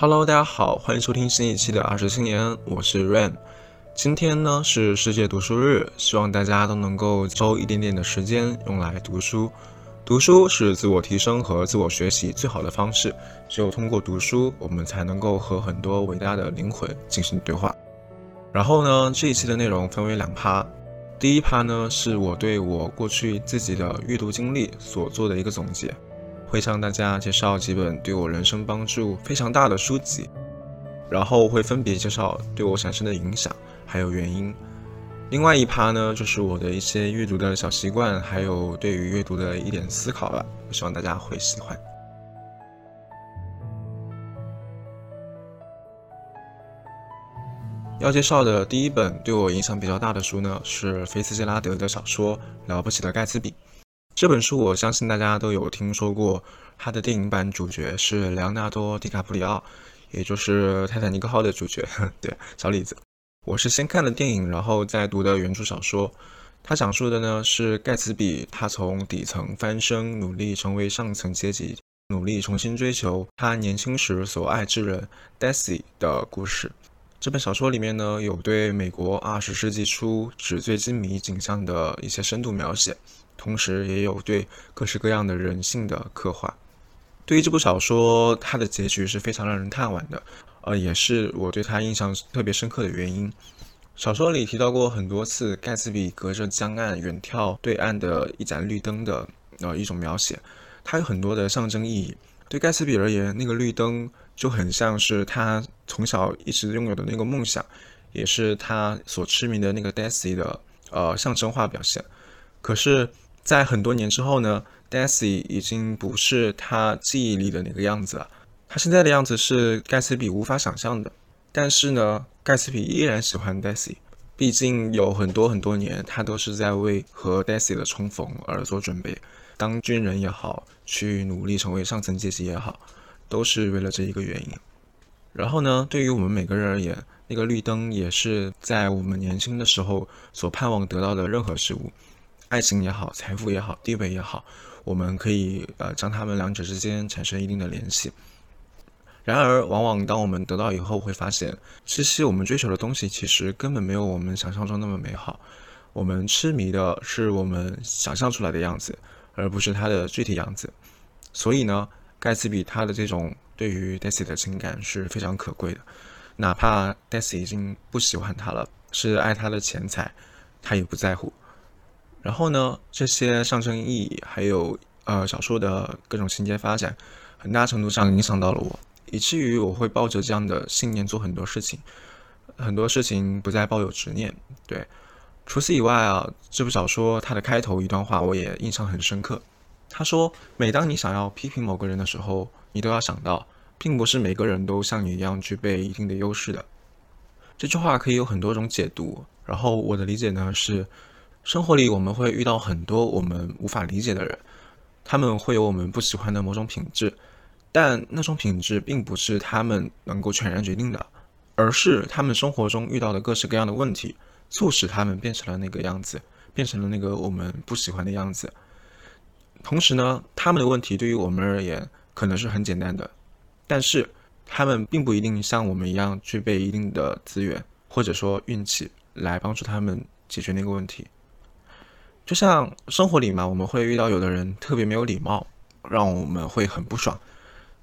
Hello，大家好，欢迎收听新一期的二十青年，我是 Ram。今天呢是世界读书日，希望大家都能够抽一点点的时间用来读书。读书是自我提升和自我学习最好的方式，只有通过读书，我们才能够和很多伟大的灵魂进行对话。然后呢，这一期的内容分为两趴，第一趴呢是我对我过去自己的阅读经历所做的一个总结。会向大家介绍几本对我人生帮助非常大的书籍，然后会分别介绍对我产生的影响还有原因。另外一趴呢，就是我的一些阅读的小习惯，还有对于阅读的一点思考了。希望大家会喜欢。要介绍的第一本对我影响比较大的书呢，是菲茨杰拉德的小说《了不起的盖茨比》。这本书我相信大家都有听说过，它的电影版主角是莱昂纳多·迪卡普里奥，也就是《泰坦尼克号》的主角。对，小李子。我是先看了电影，然后再读的原著小说。它讲述的呢是盖茨比他从底层翻身，努力成为上层阶级，努力重新追求他年轻时所爱之人 Daisy 的故事。这本小说里面呢有对美国二十世纪初纸醉金迷景象的一些深度描写。同时也有对各式各样的人性的刻画。对于这部小说，它的结局是非常让人叹惋的，呃，也是我对它印象特别深刻的原因。小说里提到过很多次，盖茨比隔着江岸远眺对岸的一盏绿灯的呃一种描写，它有很多的象征意义。对盖茨比而言，那个绿灯就很像是他从小一直拥有的那个梦想，也是他所痴迷的那个 Daisy 的呃象征化表现。可是。在很多年之后呢，Daisy 已经不是他记忆里的那个样子了。他现在的样子是盖茨比无法想象的。但是呢，盖茨比依然喜欢 Daisy，毕竟有很多很多年，他都是在为和 Daisy 的重逢而做准备。当军人也好，去努力成为上层阶级也好，都是为了这一个原因。然后呢，对于我们每个人而言，那个绿灯也是在我们年轻的时候所盼望得到的任何事物。爱情也好，财富也好，地位也好，我们可以呃将他们两者之间产生一定的联系。然而，往往当我们得到以后，会发现这些我们追求的东西其实根本没有我们想象中那么美好。我们痴迷的是我们想象出来的样子，而不是它的具体样子。所以呢，盖茨比他的这种对于 Daisy 的情感是非常可贵的，哪怕 Daisy 已经不喜欢他了，是爱他的钱财，他也不在乎。然后呢，这些象征意义还有呃小说的各种情节发展，很大程度上影响到了我，以至于我会抱着这样的信念做很多事情，很多事情不再抱有执念。对，除此以外啊，这部小说它的开头一段话我也印象很深刻。他说：“每当你想要批评某个人的时候，你都要想到，并不是每个人都像你一样具备一定的优势的。”这句话可以有很多种解读，然后我的理解呢是。生活里我们会遇到很多我们无法理解的人，他们会有我们不喜欢的某种品质，但那种品质并不是他们能够全然决定的，而是他们生活中遇到的各式各样的问题，促使他们变成了那个样子，变成了那个我们不喜欢的样子。同时呢，他们的问题对于我们而言可能是很简单的，但是他们并不一定像我们一样具备一定的资源或者说运气来帮助他们解决那个问题。就像生活里嘛，我们会遇到有的人特别没有礼貌，让我们会很不爽。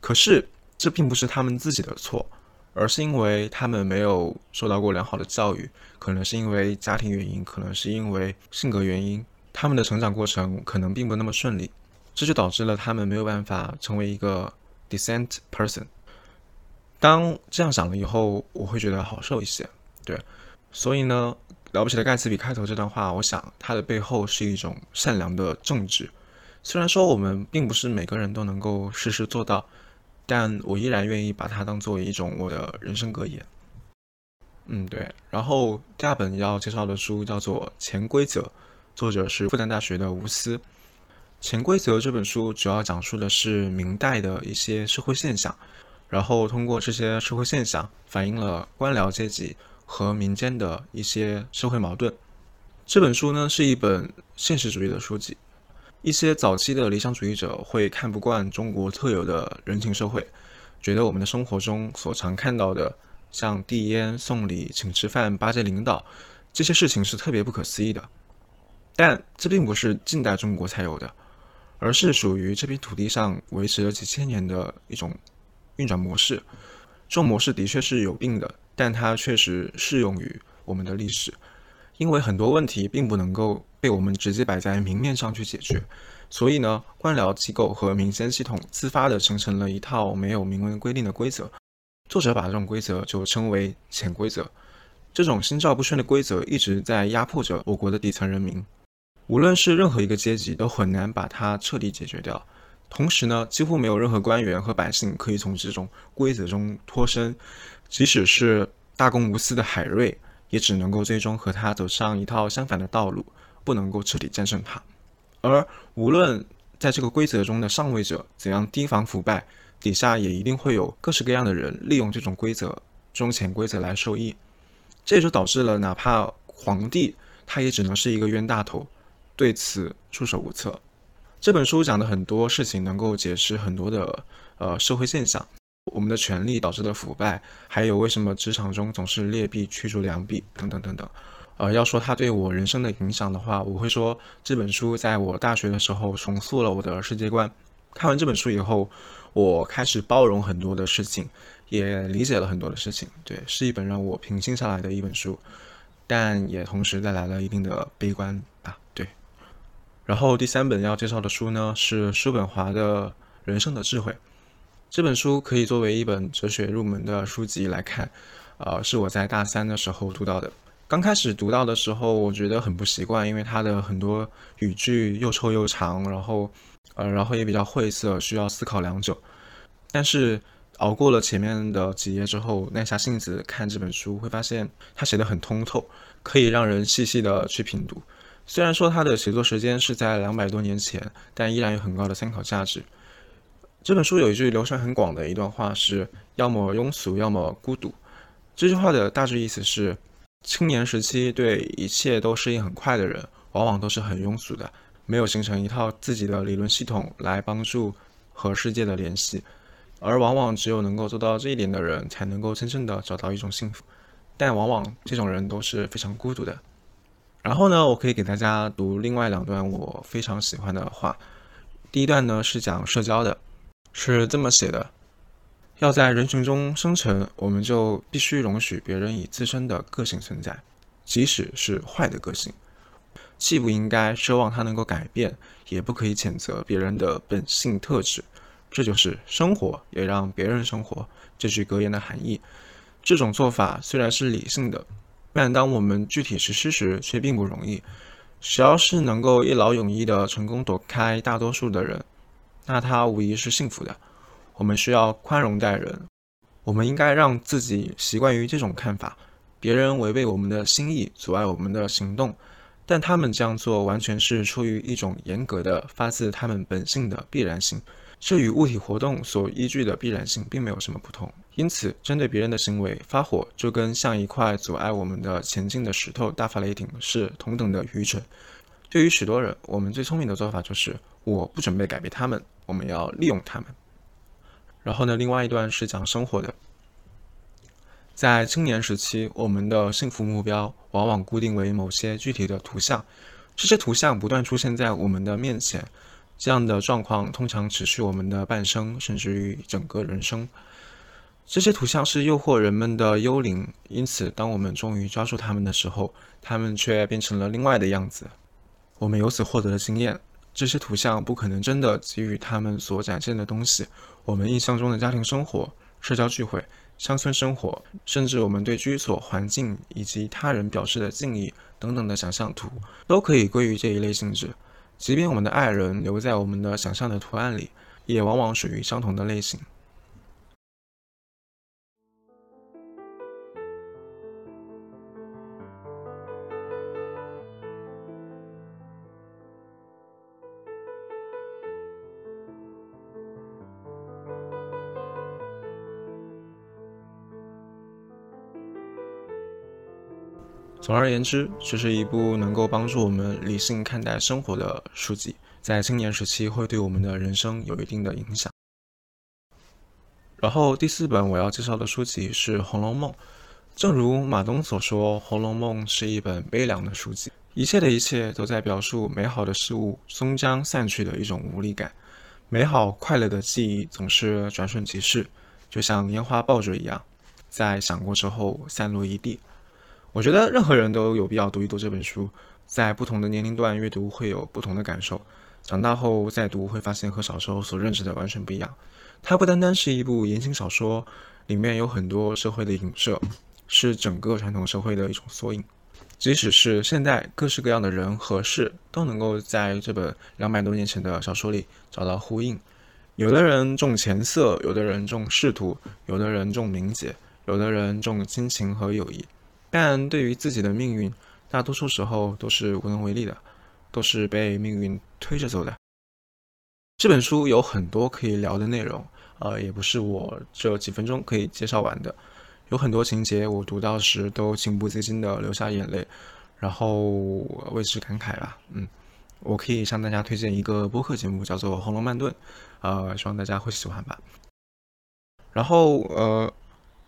可是这并不是他们自己的错，而是因为他们没有受到过良好的教育，可能是因为家庭原因，可能是因为性格原因，他们的成长过程可能并不那么顺利，这就导致了他们没有办法成为一个 decent person。当这样想了以后，我会觉得好受一些。对，所以呢。了不起的盖茨比开头这段话，我想它的背后是一种善良的正直。虽然说我们并不是每个人都能够事事做到，但我依然愿意把它当做一种我的人生格言。嗯，对。然后第二本要介绍的书叫做《潜规则》，作者是复旦大学的吴思。《潜规则》这本书主要讲述的是明代的一些社会现象，然后通过这些社会现象反映了官僚阶级。和民间的一些社会矛盾。这本书呢是一本现实主义的书籍。一些早期的理想主义者会看不惯中国特有的人情社会，觉得我们的生活中所常看到的，像递烟、送礼、请吃饭、巴结领导这些事情是特别不可思议的。但这并不是近代中国才有的，而是属于这片土地上维持了几千年的一种运转模式。这种模式的确是有病的，但它确实适用于我们的历史。因为很多问题并不能够被我们直接摆在明面上去解决，所以呢，官僚机构和民间系统自发的形成了一套没有明文规定的规则。作者把这种规则就称为潜规则。这种心照不宣的规则一直在压迫着我国的底层人民，无论是任何一个阶级都很难把它彻底解决掉。同时呢，几乎没有任何官员和百姓可以从这种规则中脱身，即使是大公无私的海瑞。也只能够最终和他走上一套相反的道路，不能够彻底战胜他。而无论在这个规则中的上位者怎样提防腐败，底下也一定会有各式各样的人利用这种规则、这种潜规则来受益。这也就导致了，哪怕皇帝他也只能是一个冤大头，对此束手无策。这本书讲的很多事情，能够解释很多的呃社会现象。我们的权力导致的腐败，还有为什么职场中总是劣币驱逐良币等等等等。呃，要说它对我人生的影响的话，我会说这本书在我大学的时候重塑了我的世界观。看完这本书以后，我开始包容很多的事情，也理解了很多的事情。对，是一本让我平静下来的一本书，但也同时带来了一定的悲观吧。然后第三本要介绍的书呢，是叔本华的《人生的智慧》。这本书可以作为一本哲学入门的书籍来看，呃，是我在大三的时候读到的。刚开始读到的时候，我觉得很不习惯，因为它的很多语句又臭又长，然后，呃，然后也比较晦涩，需要思考良久。但是熬过了前面的几页之后，耐下性子看这本书，会发现它写的很通透，可以让人细细的去品读。虽然说它的写作时间是在两百多年前，但依然有很高的参考价值。这本书有一句流传很广的一段话，是要么庸俗，要么孤独。这句话的大致意思是，青年时期对一切都适应很快的人，往往都是很庸俗的，没有形成一套自己的理论系统来帮助和世界的联系，而往往只有能够做到这一点的人，才能够真正的找到一种幸福。但往往这种人都是非常孤独的。然后呢，我可以给大家读另外两段我非常喜欢的话。第一段呢是讲社交的。是这么写的：要在人群中生存，我们就必须容许别人以自身的个性存在，即使是坏的个性，既不应该奢望他能够改变，也不可以谴责别人的本性特质。这就是生活，也让别人生活这句格言的含义。这种做法虽然是理性的，但当我们具体实施时，却并不容易。只要是能够一劳永逸地成功躲开大多数的人。那他无疑是幸福的。我们需要宽容待人，我们应该让自己习惯于这种看法：别人违背我们的心意，阻碍我们的行动，但他们这样做完全是出于一种严格的、发自他们本性的必然性，这与物体活动所依据的必然性并没有什么不同。因此，针对别人的行为发火，就跟像一块阻碍我们的前进的石头大发雷霆是同等的愚蠢。对于许多人，我们最聪明的做法就是：我不准备改变他们。我们要利用他们。然后呢，另外一段是讲生活的。在青年时期，我们的幸福目标往往固定为某些具体的图像，这些图像不断出现在我们的面前。这样的状况通常持续我们的半生，甚至于整个人生。这些图像是诱惑人们的幽灵，因此，当我们终于抓住他们的时候，他们却变成了另外的样子。我们由此获得了经验。这些图像不可能真的给予他们所展现的东西。我们印象中的家庭生活、社交聚会、乡村生活，甚至我们对居所环境以及他人表示的敬意等等的想象图，都可以归于这一类性质。即便我们的爱人留在我们的想象的图案里，也往往属于相同的类型。总而言之，这是一部能够帮助我们理性看待生活的书籍，在青年时期会对我们的人生有一定的影响。然后第四本我要介绍的书籍是《红楼梦》。正如马东所说，《红楼梦》是一本悲凉的书籍，一切的一切都在表述美好的事物终将散去的一种无力感。美好快乐的记忆总是转瞬即逝，就像烟花爆竹一样，在闪过之后散落一地。我觉得任何人都有必要读一读这本书，在不同的年龄段阅读会有不同的感受。长大后再读，会发现和小时候所认识的完全不一样。它不单单是一部言情小说，里面有很多社会的影射，是整个传统社会的一种缩影。即使是现代，各式各样的人和事都能够在这本两百多年前的小说里找到呼应。有的人重钱色，有的人重仕途，有的人重名节，有的人重亲情和友谊。但对于自己的命运，大多数时候都是无能为力的。都是被命运推着走的。这本书有很多可以聊的内容，呃，也不是我这几分钟可以介绍完的。有很多情节我读到时都情不自禁的流下眼泪，然后为之感慨吧。嗯，我可以向大家推荐一个播客节目，叫做《红楼慢炖》，呃，希望大家会喜欢吧。然后，呃，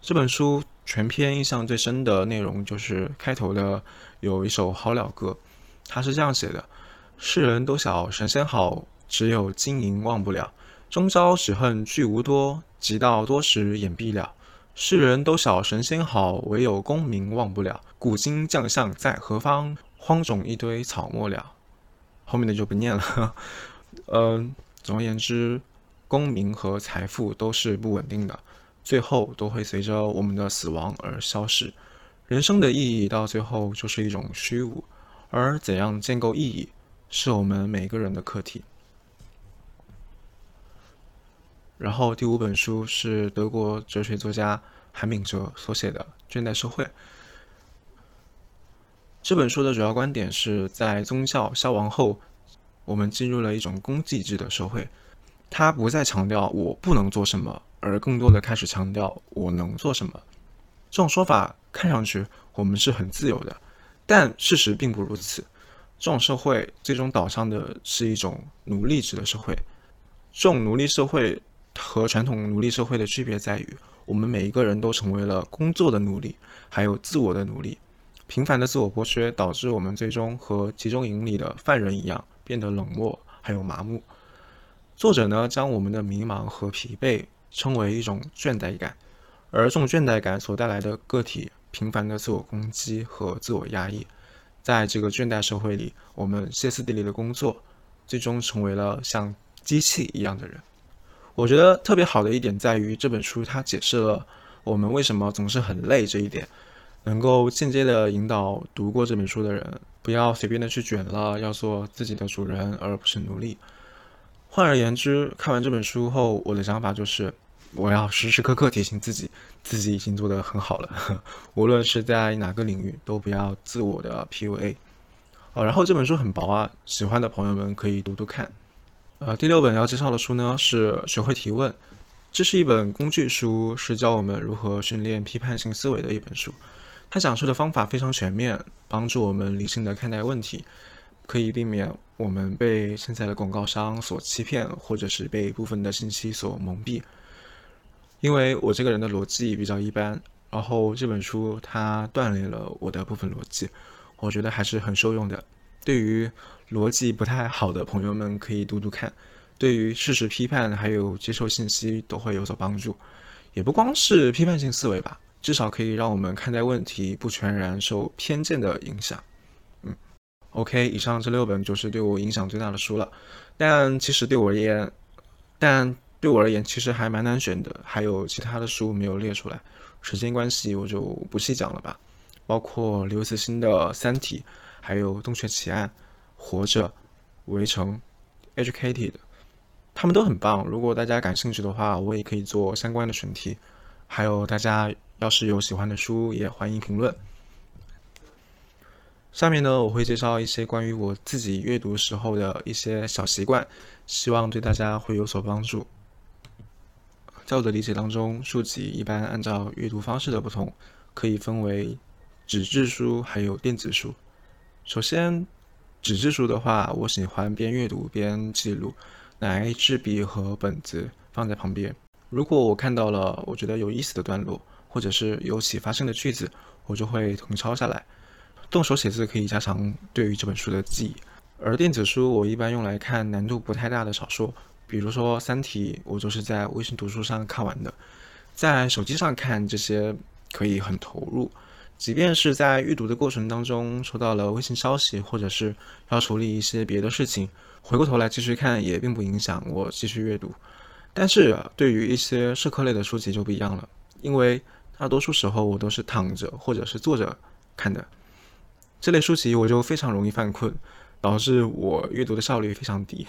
这本书全篇印象最深的内容就是开头的有一首好了歌，它是这样写的。世人都晓神仙好，只有金银忘不了。终朝只恨聚无多，及到多时眼闭了。世人都晓神仙好，唯有功名忘不了。古今将相在何方？荒冢一堆草没了。后面的就不念了。嗯，总而言之，功名和财富都是不稳定的，最后都会随着我们的死亡而消逝。人生的意义到最后就是一种虚无，而怎样建构意义？是我们每个人的课题。然后第五本书是德国哲学作家韩炳哲所写的《倦怠社会》。这本书的主要观点是在宗教消亡后，我们进入了一种公祭制的社会。他不再强调我不能做什么，而更多的开始强调我能做什么。这种说法看上去我们是很自由的，但事实并不如此。这种社会最终导向的是一种奴隶制的社会。这种奴隶社会和传统奴隶社会的区别在于，我们每一个人都成为了工作的奴隶，还有自我的奴隶。频繁的自我剥削导致我们最终和集中营里的犯人一样，变得冷漠还有麻木。作者呢，将我们的迷茫和疲惫称为一种倦怠感，而这种倦怠感所带来的个体频繁的自我攻击和自我压抑。在这个倦怠社会里，我们歇斯底里的工作，最终成为了像机器一样的人。我觉得特别好的一点在于这本书，它解释了我们为什么总是很累这一点，能够间接的引导读过这本书的人，不要随便的去卷了，要做自己的主人，而不是奴隶。换而言之，看完这本书后，我的想法就是。我要时时刻刻提醒自己，自己已经做得很好了。无论是在哪个领域，都不要自我的 PUA。哦，然后这本书很薄啊，喜欢的朋友们可以读读看。呃，第六本要介绍的书呢是《学会提问》，这是一本工具书，是教我们如何训练批判性思维的一本书。它讲述的方法非常全面，帮助我们理性的看待问题，可以避免我们被现在的广告商所欺骗，或者是被部分的信息所蒙蔽。因为我这个人的逻辑比较一般，然后这本书它锻炼了我的部分逻辑，我觉得还是很受用的。对于逻辑不太好的朋友们可以读读看，对于事实批判还有接受信息都会有所帮助。也不光是批判性思维吧，至少可以让我们看待问题不全然受偏见的影响。，OK，以上这六本就是对我影响最大的书了。但其实对我而言，但。对我而言，其实还蛮难选的，还有其他的书没有列出来，时间关系我就不细讲了吧。包括刘慈欣的《三体》，还有《洞穴奇案》《活着》《围城》《Educated》，他们都很棒。如果大家感兴趣的话，我也可以做相关的选题。还有大家要是有喜欢的书，也欢迎评论。下面呢，我会介绍一些关于我自己阅读时候的一些小习惯，希望对大家会有所帮助。在我的理解当中，书籍一般按照阅读方式的不同，可以分为纸质书还有电子书。首先，纸质书的话，我喜欢边阅读边记录，拿一支笔和本子放在旁边，如果我看到了我觉得有意思的段落，或者是有启发性的句子，我就会誊抄下来。动手写字可以加强对于这本书的记忆，而电子书我一般用来看难度不太大的小说，比如说《三体》，我就是在微信读书上看完的。在手机上看这些可以很投入，即便是在阅读的过程当中收到了微信消息，或者是要处理一些别的事情，回过头来继续看也并不影响我继续阅读。但是对于一些社科类的书籍就不一样了，因为大多数时候我都是躺着或者是坐着看的，这类书籍我就非常容易犯困，导致我阅读的效率非常低。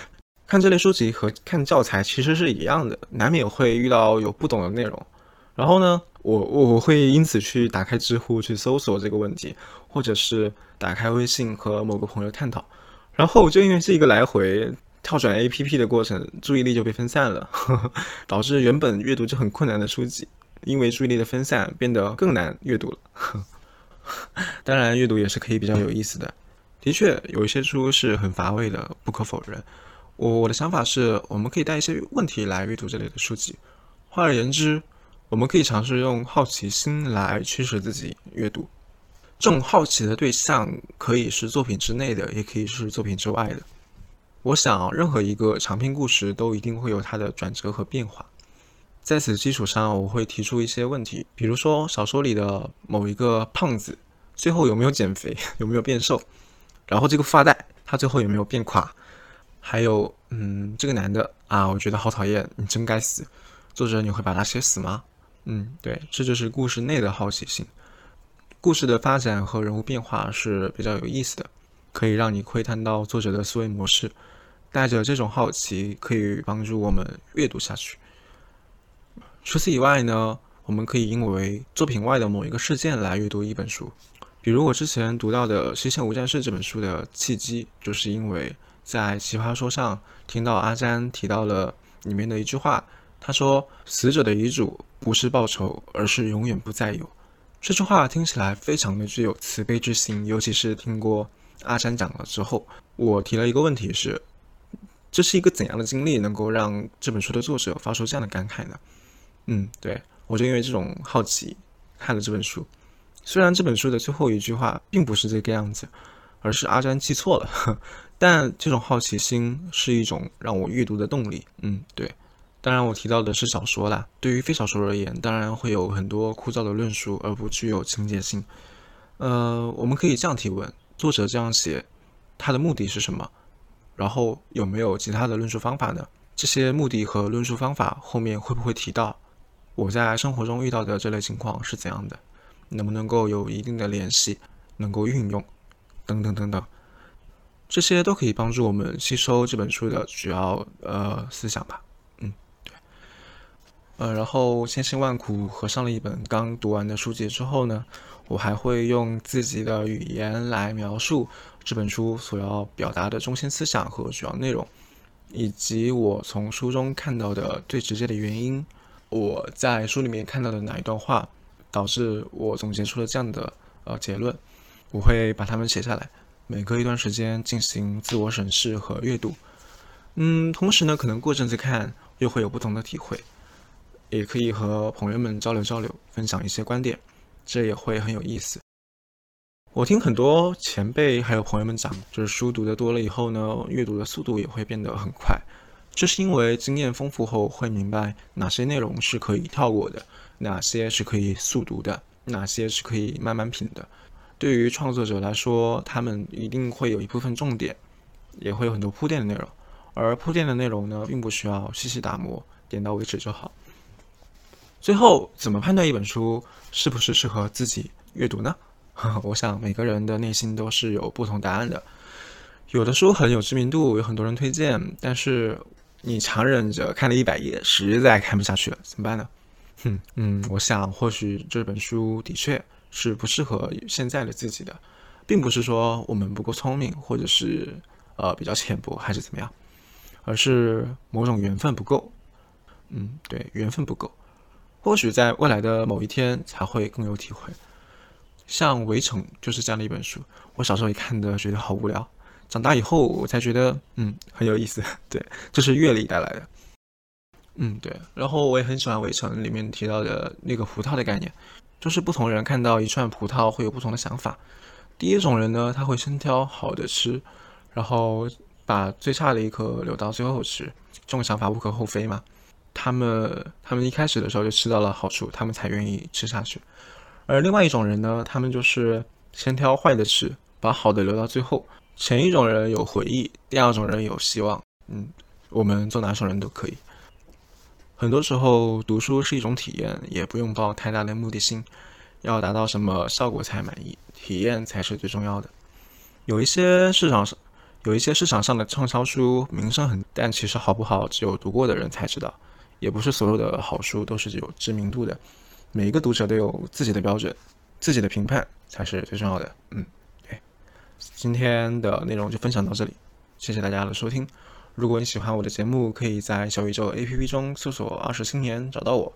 看这类书籍和看教材其实是一样的，难免会遇到有不懂的内容。然后呢，我我会因此去打开知乎去搜索这个问题，或者是打开微信和某个朋友探讨。然后就因为是一个来回跳转 APP 的过程，注意力就被分散了，导致原本阅读就很困难的书籍，因为注意力的分散变得更难阅读了。当然，阅读也是可以比较有意思的。的确，有一些书是很乏味的，不可否认。我我的想法是，我们可以带一些问题来阅读这类的书籍。换而言之，我们可以尝试用好奇心来驱使自己阅读。这种好奇的对象可以是作品之内的，也可以是作品之外的。我想，任何一个长篇故事都一定会有它的转折和变化。在此基础上，我会提出一些问题，比如说小说里的某一个胖子最后有没有减肥，有没有变瘦？然后这个富二代他最后有没有变垮？还有，嗯，这个男的啊，我觉得好讨厌，你真该死。作者，你会把他写死吗？嗯，对，这就是故事内的好奇心。故事的发展和人物变化是比较有意思的，可以让你窥探到作者的思维模式。带着这种好奇，可以帮助我们阅读下去。除此以外呢，我们可以因为作品外的某一个事件来阅读一本书。比如我之前读到的《西线无战事》这本书的契机，就是因为。在奇葩说上听到阿詹提到了里面的一句话，他说：“死者的遗嘱不是报仇，而是永远不再有。”这句话听起来非常的具有慈悲之心，尤其是听过阿詹讲了之后，我提了一个问题是：这是一个怎样的经历能够让这本书的作者发出这样的感慨呢？嗯，对我就因为这种好奇看了这本书，虽然这本书的最后一句话并不是这个样子。而是阿詹记错了，但这种好奇心是一种让我阅读的动力。嗯，对。当然，我提到的是小说啦。对于非小说而言，当然会有很多枯燥的论述，而不具有情节性。呃，我们可以这样提问：作者这样写，他的目的是什么？然后有没有其他的论述方法呢？这些目的和论述方法后面会不会提到我在生活中遇到的这类情况是怎样的？能不能够有一定的联系，能够运用？等等等等，这些都可以帮助我们吸收这本书的主要呃思想吧。嗯，对。呃，然后千辛万苦合上了一本刚读完的书籍之后呢，我还会用自己的语言来描述这本书所要表达的中心思想和主要内容，以及我从书中看到的最直接的原因。我在书里面看到的哪一段话，导致我总结出了这样的呃结论。我会把它们写下来，每隔一段时间进行自我审视和阅读。嗯，同时呢，可能过阵子看又会有不同的体会，也可以和朋友们交流交流，分享一些观点，这也会很有意思。我听很多前辈还有朋友们讲，就是书读的多了以后呢，阅读的速度也会变得很快。这是因为经验丰富后会明白哪些内容是可以跳过的，哪些是可以速读的，哪些是可以慢慢品的。对于创作者来说，他们一定会有一部分重点，也会有很多铺垫的内容。而铺垫的内容呢，并不需要细细打磨，点到为止就好。最后，怎么判断一本书是不是适合自己阅读呢？我想每个人的内心都是有不同答案的。有的书很有知名度，有很多人推荐，但是你强忍着看了一百页，实在看不下去了，怎么办呢？哼，嗯，我想或许这本书的确。是不适合现在的自己的，并不是说我们不够聪明，或者是呃比较浅薄，还是怎么样，而是某种缘分不够。嗯，对，缘分不够。或许在未来的某一天才会更有体会。像《围城》就是这样的一本书，我小时候一看的觉得好无聊，长大以后我才觉得嗯很有意思。对，这是阅历带来的。嗯，对。然后我也很喜欢《围城》里面提到的那个葡萄的概念，就是不同人看到一串葡萄会有不同的想法。第一种人呢，他会先挑好的吃，然后把最差的一颗留到最后吃，这种想法无可厚非嘛。他们他们一开始的时候就吃到了好处，他们才愿意吃下去。而另外一种人呢，他们就是先挑坏的吃，把好的留到最后。前一种人有回忆，第二种人有希望。嗯，我们做哪种人都可以。很多时候读书是一种体验，也不用抱太大的目的性，要达到什么效果才满意，体验才是最重要的。有一些市场上有一些市场上的畅销书名声很，但其实好不好，只有读过的人才知道。也不是所有的好书都是有知名度的，每一个读者都有自己的标准，自己的评判才是最重要的。嗯，今天的内容就分享到这里，谢谢大家的收听。如果你喜欢我的节目，可以在小宇宙 APP 中搜索“二十青年”找到我。